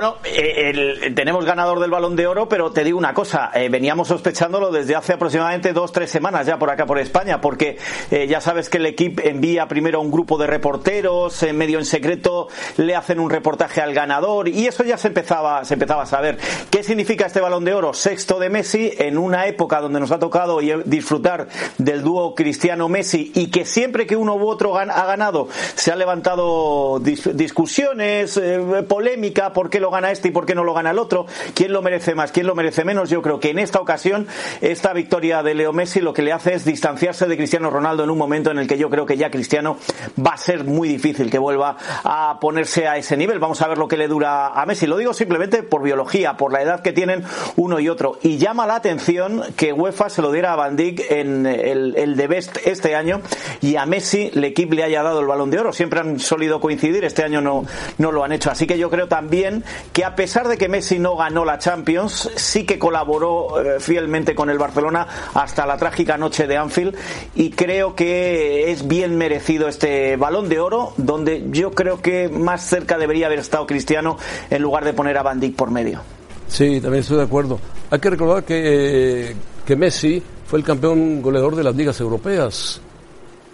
Bueno, eh, el- tenemos ganador del balón de oro, pero te digo una cosa, eh, veníamos sospechándolo desde hace aproximadamente dos, tres semanas ya por acá por España, porque eh, ya sabes que el equipo envía primero a un grupo de reporteros, en medio en secreto le hacen un reportaje al ganador y eso ya se empezaba, se empezaba a saber. ¿Qué significa este balón de oro? Sexto de Messi en una época donde nos ha tocado y- disfrutar del dúo Cristiano-Messi y que siempre que uno u otro ha ganado se han levantado dis- discusiones, eh, polémica, ¿por qué gana este y por qué no lo gana el otro? ¿Quién lo merece más? ¿Quién lo merece menos? Yo creo que en esta ocasión esta victoria de Leo Messi lo que le hace es distanciarse de Cristiano Ronaldo en un momento en el que yo creo que ya Cristiano va a ser muy difícil que vuelva a ponerse a ese nivel. Vamos a ver lo que le dura a Messi. Lo digo simplemente por biología, por la edad que tienen uno y otro. Y llama la atención que UEFA se lo diera a Van Dijk en el, el de Best este año y a Messi el equipo le haya dado el balón de oro. Siempre han solido coincidir, este año no, no lo han hecho. Así que yo creo también que a pesar de que Messi no ganó la Champions, sí que colaboró eh, fielmente con el Barcelona hasta la trágica noche de Anfield y creo que es bien merecido este balón de oro, donde yo creo que más cerca debería haber estado Cristiano en lugar de poner a Van Dijk por medio. Sí, también estoy de acuerdo. Hay que recordar que, que Messi fue el campeón goleador de las ligas europeas.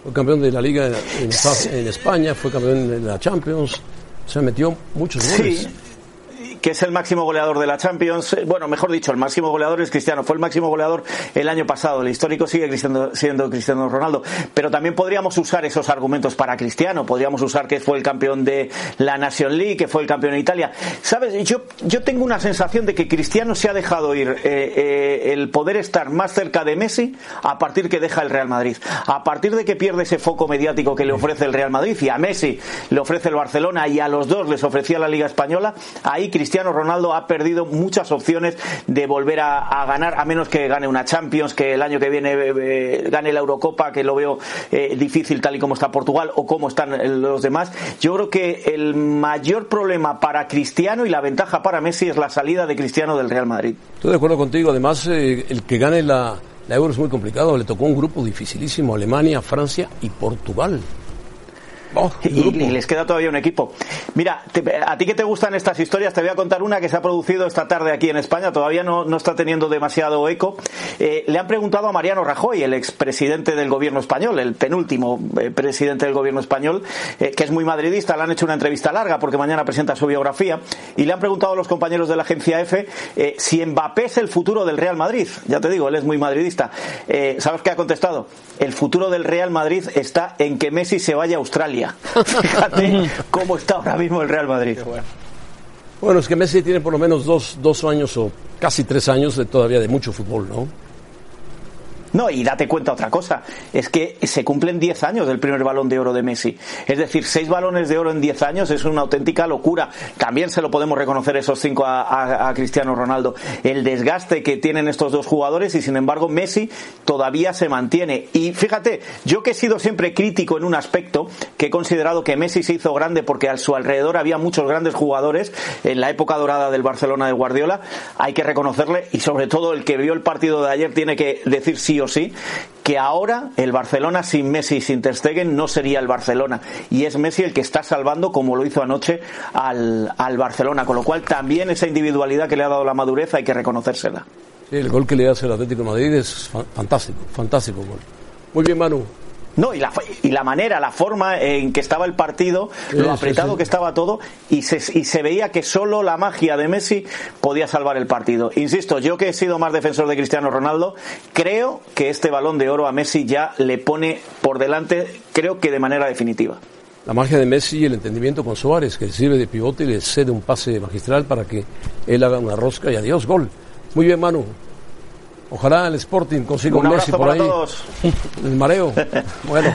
Fue campeón de la liga en, en España, fue campeón de la Champions. Se metió muchos goles. Sí, que es el máximo goleador de la Champions. Eh, Bueno, mejor dicho, el máximo goleador es Cristiano. Fue el máximo goleador el año pasado. El histórico sigue Cristiano- siendo Cristiano Ronaldo. Pero también podríamos usar esos argumentos para Cristiano. Podríamos usar que fue el campeón de la Nation League, que fue el campeón en Italia. ¿Sabes? Yo, yo tengo una sensación de que Cristiano se ha dejado ir eh, eh, el poder estar más cerca de Messi a partir que deja el Real Madrid. A partir de que pierde ese foco mediático que le ofrece el Real Madrid y a Messi le ofrece el Barcelona y a los dos les ofrecía la Liga Española, ahí Cristiano Ronaldo ha perdido muchas opciones de volver a, ganar, a menos que gane una Champions, que el año que viene eh, eh, gane la Eurocopa, que lo veo eh, difícil tal y como está Portugal o como están los demás. Yo creo que el mayor problema para Cristiano y la ventaja para Messi es la salida de Cristiano del Real Madrid. Estoy de acuerdo contigo. Además, el que gane la, la Euro es muy complicado. Le tocó un grupo dificilísimo: Alemania, Francia y Portugal. Oh, Y, y les queda todavía un equipo. Mira, te- a ti que te gustan estas historias, te voy a contar una que se ha producido esta tarde aquí en España, todavía no, no está teniendo demasiado eco. Eh, le han preguntado a Mariano Rajoy, el expresidente del gobierno español, el penúltimo eh, presidente del gobierno español, eh, que es muy madridista, le han hecho una entrevista larga porque mañana presenta su biografía, y le han preguntado a los compañeros de la agencia eh, si Mbappé es el futuro del Real Madrid. Ya te digo, él es muy madridista. ¿Sabes qué ha contestado? El futuro del Real Madrid está en que Messi se vaya a Australia. Fíjate cómo está ahora mismo el Real Madrid. Bueno, es que Messi tiene por lo menos dos, dos años o casi tres años de, todavía de mucho fútbol, ¿no? No, y date cuenta otra cosa, es que se cumplen 10 años del primer balón de oro de Messi. Es decir, seis balones de oro en 10 años es una auténtica locura. También se lo podemos reconocer esos cinco a, a- a Cristiano Ronaldo. El desgaste que tienen estos dos jugadores y sin embargo Messi todavía se mantiene. Y fíjate, yo que he sido siempre crítico en un aspecto, que he considerado que Messi se hizo grande porque a su alrededor había muchos grandes jugadores en la época dorada del Barcelona de Guardiola, hay que reconocerle y sobre todo el que vio el partido de ayer tiene que decir o sí que ahora el Barcelona sin Messi y sin Ter no sería el Barcelona y es Messi el que está salvando como lo hizo anoche al, al Barcelona con lo cual también esa individualidad que le ha dado la madurez hay que reconocérsela el gol que le hace el Atlético Madrid es fa- fantástico, fantástico gol. Muy bien, Manu. No, y la, y la manera, la forma en que estaba el partido, Sí, lo sí, apretado sí. que estaba todo, y se, y se veía que solo la magia de Messi podía salvar el partido. Insisto, yo que he sido más defensor de Cristiano Ronaldo, creo que este balón de oro a Messi ya le pone por delante, creo que de manera definitiva. La magia de Messi y el entendimiento con Suárez, que sirve de pivote y le cede un pase magistral para que él haga una rosca y adiós, gol. Muy bien, Manu. Ojalá el Sporting consiga Un un, Messi por para ahí. todos. El mareo. Bueno,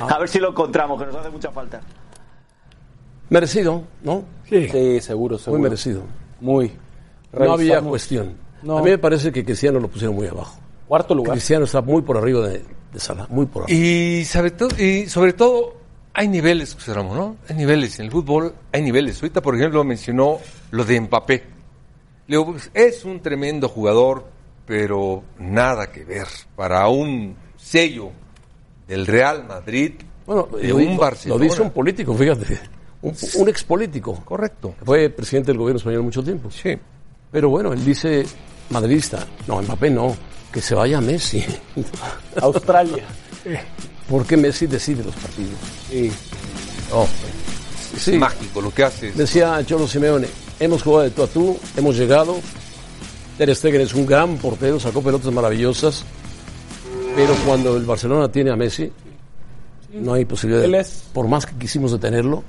A ver si lo encontramos, que nos hace mucha falta. merecido, ¿no? Sí. Sí, seguro, seguro. Muy merecido. Muy. No había cuestión. No. A mí me parece que Cristiano lo pusieron muy abajo. Cuarto lugar. Cristiano está muy por arriba de, de Salah, muy por arriba. Y sobre todo, y sobre todo hay niveles, José Ramón, ¿no? Hay niveles. En el fútbol hay niveles. Ahorita, por ejemplo, mencionó lo de Mbappé. Le digo, pues, es un tremendo jugador, pero nada que ver. Para un sello del Real Madrid, Bueno, de lo, un di- Barcelona. lo dice un político, fíjate. Un, un ex político. Correcto. Fue presidente del gobierno español mucho tiempo. Sí. Pero bueno, él dice madridista. No, Mbappé no. Que se vaya Messi. Australia. Porque Messi decide los partidos. Sí. Oh, Es sí. mágico lo que hace. Decía Cholo Simeone, hemos jugado de tú a tú, hemos llegado. Ter Stegen es un gran portero, sacó pelotas maravillosas. Pero cuando el Barcelona tiene a Messi, no hay posibilidad. Él de- es- Por más que quisimos detenerlo,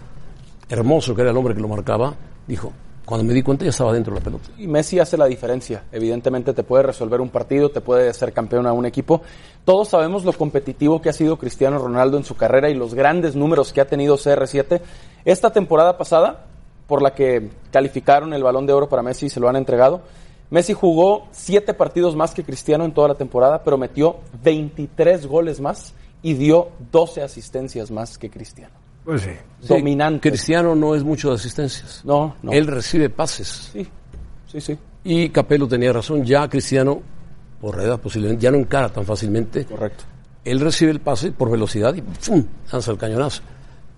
hermoso que era el hombre que lo marcaba, dijo, cuando me di cuenta ya estaba dentro de la pelota. Y Messi hace la diferencia. Evidentemente te puede resolver un partido, te puede hacer campeón a un equipo. Todos sabemos lo competitivo que ha sido Cristiano Ronaldo en su carrera y los grandes números que ha tenido CR7. Esta temporada pasada, por la que calificaron el balón de oro para Messi y se lo han entregado, Messi jugó siete partidos más que Cristiano en toda la temporada, pero metió 23 goles más y dio 12 asistencias más que Cristiano. Pues sí. Dominante. Cristiano no es mucho de asistencias. No, no. Él recibe pases. Sí, sí, sí. Y Capello tenía razón, ya Cristiano, por edad posiblemente, ya no encara tan fácilmente. Correcto. Él recibe el pase por velocidad y ¡fum! lanza el cañonazo.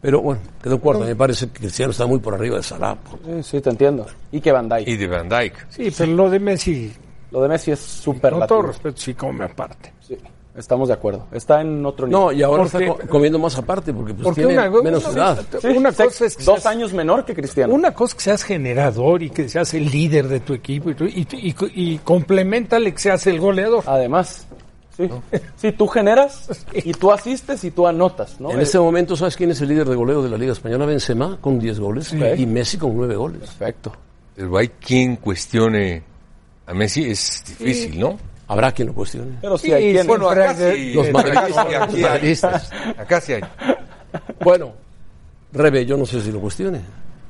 Pero bueno, quedó cuarto. Me parece que Cristiano está muy por arriba de Salah. por- Sí, sí, te entiendo. Y que Van Dijk. Y de Van Dijk. Sí, pero lo de Messi, Lo de Messi es súper con todo respeto, sí come aparte. Sí, estamos de acuerdo. Está en otro nivel. No, y ahora Porque- está co- comiendo más aparte porque, pues, Porque tiene una, menos una- edad. Sí, una seis- cosa es que dos seas- años menor que Cristiano. Una cosa es que seas generador y que seas el líder de tu equipo y, y, y, y complementale que seas el goleador. Además, sí. Sí, tú generas y tú asistes y tú anotas, ¿no? En este momento, ¿sabes quién es el líder de goleo de la Liga Española? Benzema con 10 goles y Messi con 9 goles. Perfecto. Pero hay quien cuestione a Messi, es difícil, ¿no? Habrá quien lo cuestione. Pero sí, Sí, hay quien... Bueno, acá sí. Los madridistas. Acá sí hay. Bueno, Rebe, yo no sé si lo cuestione.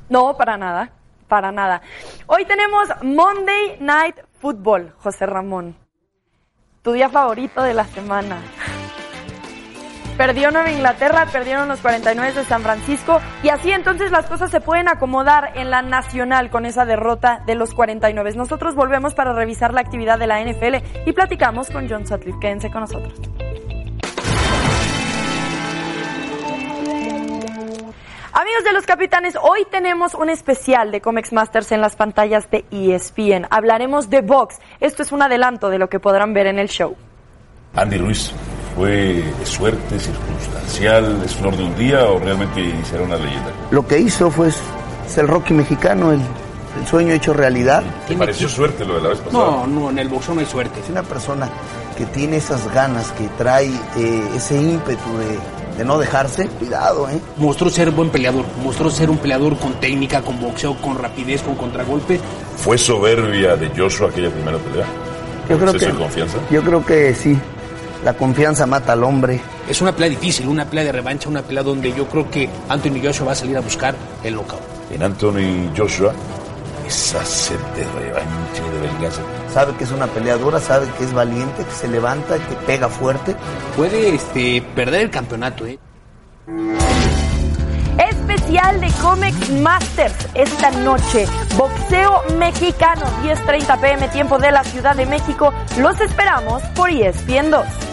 No, para nada, para nada. Hoy tenemos Monday Night Football, José Ramón. Tu día favorito de la semana. Perdió Nueva Inglaterra, perdieron los 49 de San Francisco y así entonces las cosas se pueden acomodar en la nacional con esa derrota de los 49. Nosotros volvemos para revisar la actividad de la NFL y platicamos con John Sutcliffe. Quédense con nosotros. Amigos de los capitanes, hoy tenemos un especial de Comics Masters en las pantallas de ESPN. Hablaremos de box. Esto es un adelanto de lo que podrán ver en el show. Andy Ruiz, ¿fue de suerte, circunstancial, es flor de un día o realmente será una leyenda? Lo que hizo fue es el Rocky mexicano, el, el sueño hecho realidad. ¿Te pareció suerte lo de la vez pasada? No, no, en el boxeo no hay suerte. Es una persona que tiene esas ganas, que trae eh, ese ímpetu de, de no dejarse. Cuidado, ¿eh? Mostró ser buen peleador, mostró ser un peleador con técnica, con boxeo, con rapidez, con contragolpe. ¿Fue soberbia de Joshua aquella primera pelea? Yo creo ¿Exceso que, confianza? yo creo que sí. La confianza mata al hombre. Es una pelea difícil, una pelea de revancha, una pelea donde yo creo que Anthony Joshua va a salir a buscar el knockout. En Anthony Joshua, esa sed de revancha y de venganza. Sabe que es una peleadora, sabe que es valiente, que se levanta, que pega fuerte. Puede este, perder el campeonato, ¿eh? Especial de Comics Masters esta noche. Boxeo mexicano, 10.30 pm, tiempo de la Ciudad de México. Los esperamos por ESPN 2.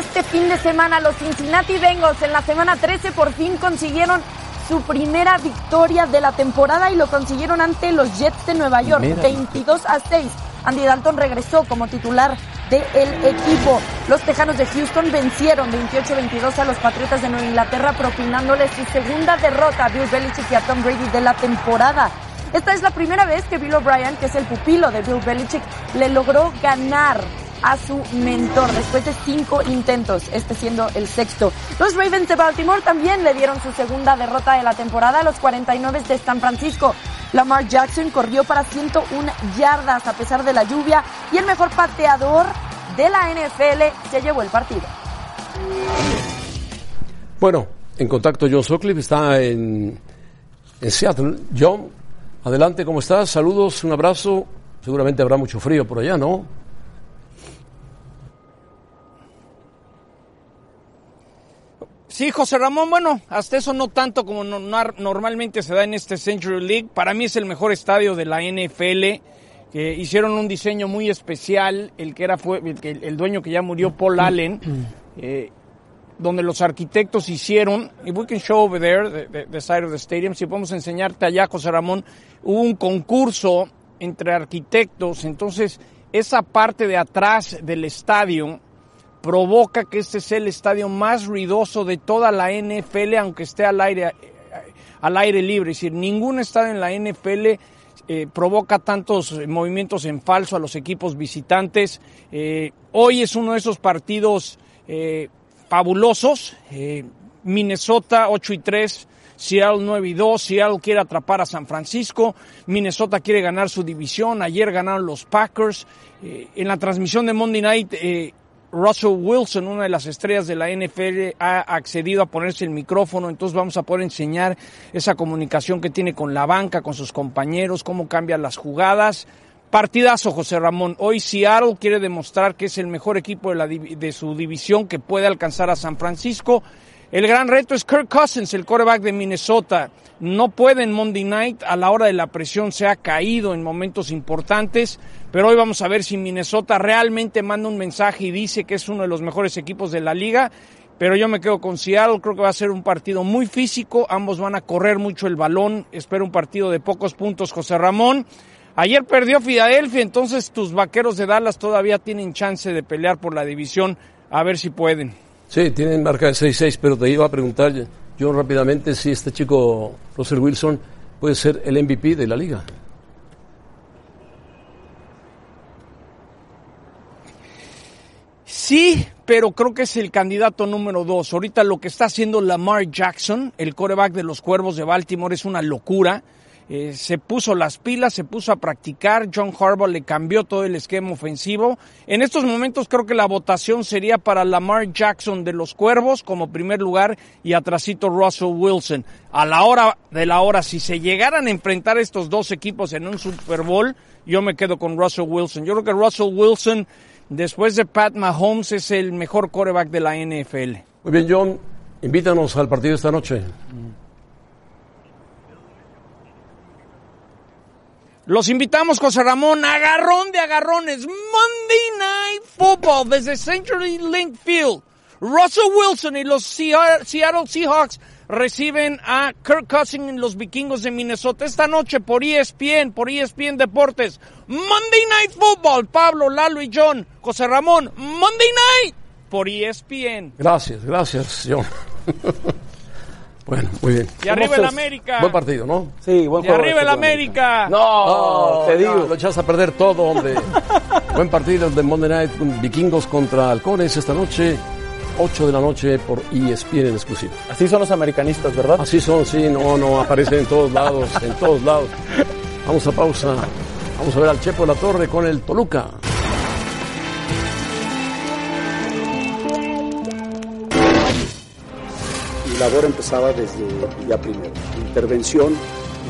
Este fin de semana, los Cincinnati Bengals en la semana 13 por fin consiguieron su primera victoria de la temporada y lo consiguieron ante los Jets de Nueva York, Primera 22 a 6. Andy Dalton regresó como titular del equipo. Los Tejanos de Houston vencieron 28-22 a los Patriotas de Nueva Inglaterra, propinándole su segunda derrota a Bill Belichick y a Tom Brady de la temporada. Esta es la primera vez que Bill O'Brien, que es el pupilo de Bill Belichick, le logró ganar a su mentor después de cinco intentos, este siendo el sexto. Los Ravens de Baltimore también le dieron su segunda derrota de la temporada a los 49 de San Francisco. Lamar Jackson corrió para 101 yardas a pesar de la lluvia y el mejor pateador de la NFL se llevó el partido. Bueno, en contacto John Sutcliffe está en, en Seattle. John, adelante, ¿cómo estás? Saludos, un abrazo. Seguramente habrá mucho frío por allá, ¿no? Sí, José Ramón, bueno, hasta eso no tanto como no- no- normalmente se da en este Century League. Para mí es el mejor estadio de la NFL. Hicieron un diseño muy especial, el que era fue el, el dueño que ya murió, Paul Allen, eh, donde los arquitectos hicieron, y we can show over there, the, the- the side of the stadium, si podemos enseñarte allá, José Ramón, hubo un concurso entre arquitectos, entonces esa parte de atrás del estadio provoca que este sea el estadio más ruidoso de toda la NFL, aunque esté al aire, eh, al aire libre. Es decir, ningún estadio en la NFL eh, provoca tantos movimientos en falso a los equipos visitantes. Eh, hoy es uno de esos partidos eh, fabulosos. Minnesota 8 y 3. Seattle 9 y 2, Seattle quiere atrapar a San Francisco, Minnesota quiere ganar su división, ayer ganaron los Packers. En la transmisión de Monday Night, Russell Wilson, una de las estrellas de la NFL, ha accedido a ponerse el micrófono, entonces vamos a poder enseñar esa comunicación que tiene con la banca, con sus compañeros, cómo cambian las jugadas. Partidazo, José Ramón. Hoy Seattle quiere demostrar que es el mejor equipo de, la de su división que puede alcanzar a San Francisco. El gran reto es Kirk Cousins, el quarterback de Minnesota. No puede en Monday Night, a la hora de la presión se ha caído en momentos importantes, pero hoy vamos a ver si Minnesota realmente manda un mensaje y dice que es uno de los mejores equipos de la liga. Pero yo me quedo con Seattle, creo que va a ser un partido muy físico, ambos van a correr mucho el balón, espero un partido de pocos puntos, José Ramón. Ayer perdió Filadelfia, entonces tus vaqueros de Dallas todavía tienen chance de pelear por la división, a ver si pueden. Sí, tienen marca de 6-6, pero te iba a preguntar yo rápidamente si este chico, Russell Wilson, puede ser el MVP de la liga. Sí, pero creo que es el candidato número dos. Ahorita lo que está haciendo Lamar Jackson, el coreback de los Cuervos de Baltimore, es una locura. Eh, se puso las pilas, se puso a practicar. John Harbaugh le cambió todo el esquema ofensivo. En estos momentos creo que la votación sería para Lamar Jackson de los Cuervos como primer lugar y atrasito Russell Wilson. A la hora de la hora, si se llegaran a enfrentar estos dos equipos en un Super Bowl, yo me quedo con Russell Wilson. Yo creo que Russell Wilson Después de Pat Mahomes es el mejor quarterback de la NFL. Muy bien, John, invítanos al partido esta noche. Los invitamos, José Ramón, agarrón de agarrones. Monday Night Football desde Century Link Field. Russell Wilson y los Seattle Seahawks reciben a Kirk Cousins en los vikingos de Minnesota esta noche por ESPN, por ESPN Deportes. Monday Night Football, Pablo, Lalo y John, José Ramón, Monday Night por ESPN. Gracias, gracias, John. bueno, muy bien. Y arriba el América. Buen partido, ¿no? Sí, buen Y juego. arriba el América. No, te digo. Lo echas a perder todo, hombre. Buen partido de Monday Night, Vikingos contra Halcones esta noche. 8 de la noche por ESPN en exclusiva. Así son los americanistas, ¿verdad? Así son, sí, no, no, aparecen en todos lados, en todos lados. Vamos a pausa. Vamos a ver al Chepo de la Torre con el Toluca. Labor empezaba desde el día primero. Intervención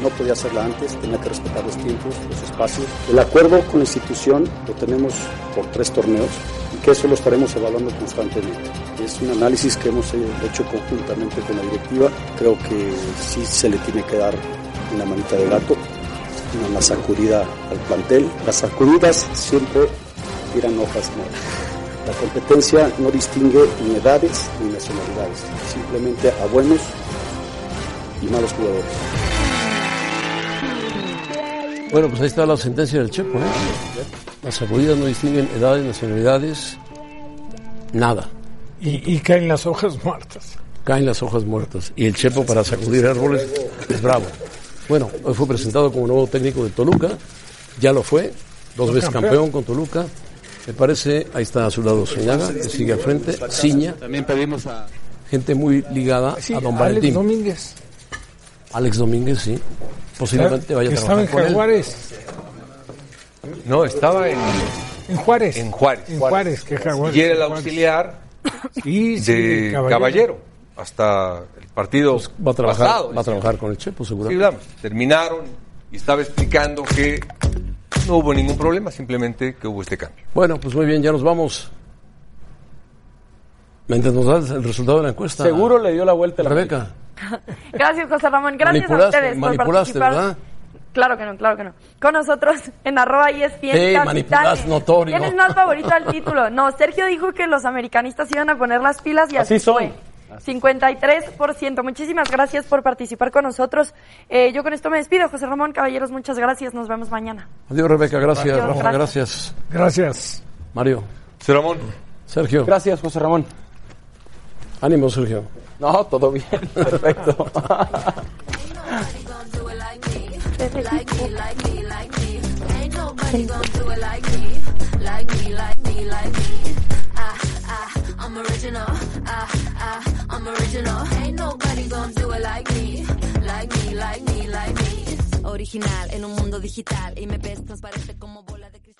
no podía hacerla antes, tenía que respetar los tiempos, los espacios. El acuerdo con la institución lo tenemos por tres torneos y que eso lo estaremos evaluando constantemente. Es un análisis que hemos hecho conjuntamente con la directiva. Creo que sí se le tiene que dar una manita de gato, una sacudida al plantel. Las sacudidas siempre tiran hojas nuevas. La competencia no distingue ni edades ni nacionalidades, simplemente a buenos y malos jugadores. Bueno, pues ahí está la sentencia del Chepo, ¿eh? Las sacudidas no distinguen edades, nacionalidades, nada. Y, y caen las hojas muertas. Caen las hojas muertas. Y el Chepo para sacudir árboles es bravo. Bueno, hoy fue presentado como nuevo técnico de Toluca, ya lo fue, dos veces campeón con Toluca. Me parece, ahí está a su lado Soñaga, que sigue al frente, Ciña. También pedimos a... Gente muy ligada Sí, a Don Alex Valentín. Domínguez. Alex Domínguez, sí. Posiblemente vaya a Que estaba trabajar en con él. Jaguares. No, estaba en, En Juárez. en Juárez. En Juárez, que Jaguares. Y era el auxiliar Sí, sí, de Caballero. hasta el partido Pues Va a trabajar, pasado. va a trabajar con el Chepo, Sí, seguramente. vamos, terminaron y estaba explicando que no hubo ningún problema, simplemente que hubo este cambio. Bueno, pues muy bien, ya nos vamos. Mientras nos das el resultado de la encuesta. Seguro le dio la vuelta a la Rebeca. Gracias, José Ramón. Gracias a ustedes por manipulaste, participar. ¿verdad? Claro que no, claro que no. Con nosotros en arroba y es Sí, manipulas notorio. ¿Quién es más favorito al título? No, Sergio dijo que los americanistas iban a poner las pilas y así, Así son. fue. 53%. Muchísimas gracias por participar con nosotros. Eh, yo con esto me despido. José Ramón, caballeros, muchas gracias. Nos vemos mañana. Adiós, Rebeca, gracias. Adiós, Rafa, gracias. gracias. Mario. Ramón. Sergio. Gracias, José Ramón. Ánimo, Sergio. No, todo bien. Perfecto. I'm original, ah, ah, I'm original. Ain't nobody gonna do it like me, like me, like me, like me. Original en un mundo digital y me ves transparente como bola de cristal.